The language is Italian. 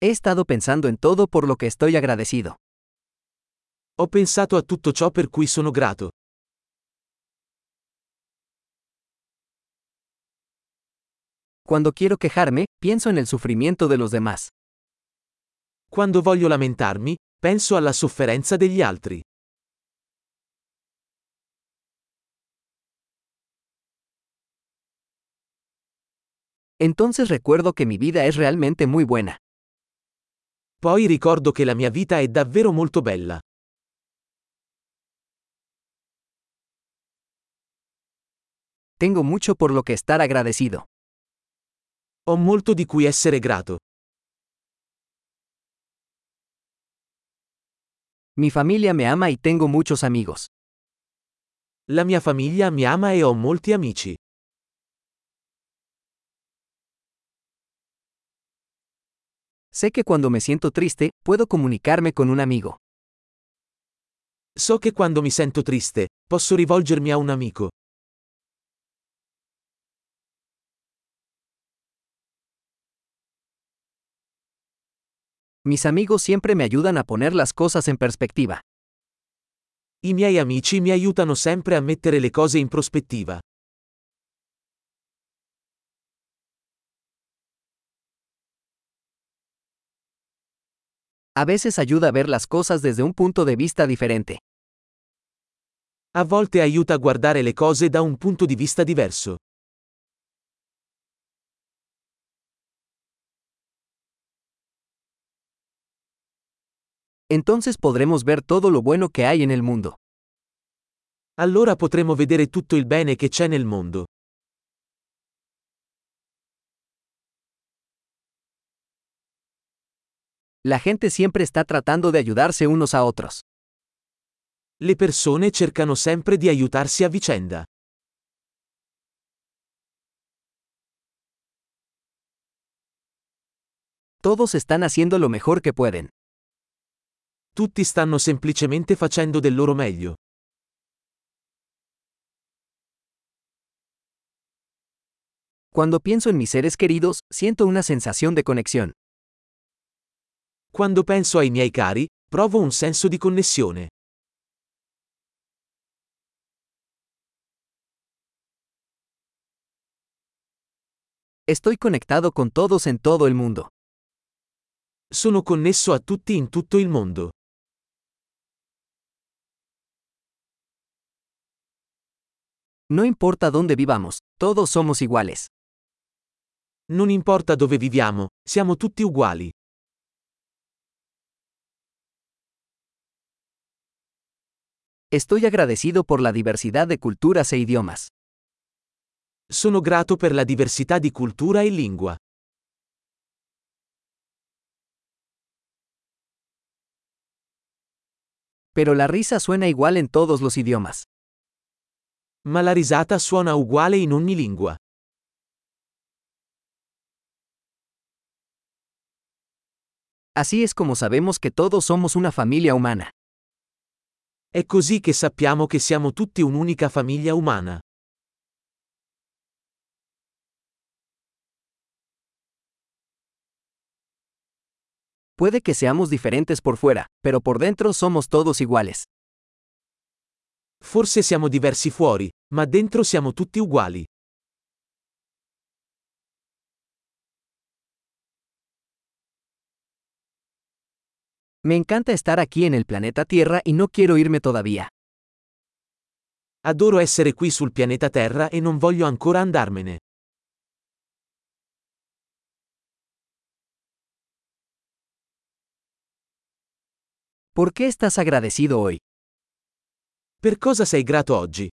He estado pensando en todo por lo que estoy agradecido. Ho pensato a tutto ciò per cui sono grato. Cuando quiero quejarme, pienso en el sufrimiento de los demás. Quando voglio lamentarmi, penso alla sofferenza degli altri. Entonces recuerdo que mi vida es realmente muy buena. Poi ricordo che la mia vita è davvero molto bella. Tengo mucho por lo que estar agradecido. Ho molto di cui essere grato. Mi familia me ama y tengo muchos amigos. La mia famiglia mi ama e ho molti amici. Sé que cuando me siento triste, puedo comunicarme con un amigo. So che quando mi sento triste, posso rivolgermi a un amico. Mis amigos siempre me ayudan a poner las cosas en perspectiva. I miei amici mi aiutano sempre a mettere le cose in prospettiva. A veces ayuda a ver las cosas desde un punto de vista diferente. A volte aiuta a guardare le cose da un punto di vista diverso. Entonces podremos ver todo lo bueno que hay en el mundo. Allora potremo vedere tutto il bene che c'è nel mondo. La gente siempre está tratando de ayudarse unos a otros. Le persone cercano sempre di aiutarsi a vicenda. Todos están haciendo lo mejor que pueden. Tutti stanno semplicemente facendo del loro meglio. Cuando pienso en mis seres queridos, siento una sensación de conexión. Quando penso ai miei cari, provo un senso di connessione. Estoy conectado con todos en todo el mundo. Sono connesso a tutti in tutto il mondo. No importa dónde vivamos, todos somos iguales. Non importa dove viviamo, siamo tutti uguali. Estoy agradecido por la diversidad de culturas e idiomas. Sono grato per la diversità di cultura e lingua. Pero la risa suena igual en todos los idiomas. Ma la risata suona uguale in ogni lingua. Así es como sabemos que todos somos una familia humana. È così che sappiamo che siamo tutti un'unica famiglia umana. Puede que seamos diferentes por fuera, pero por dentro somos todos iguales. Forse siamo diversi fuori, ma dentro siamo tutti uguali. Me encanta estar aquí en el planeta Tierra y no quiero irme todavía. Adoro essere qui sul pianeta Terra e non voglio ancora andarmene. ¿Por qué estás agradecido hoy? Per cosa sei grato oggi?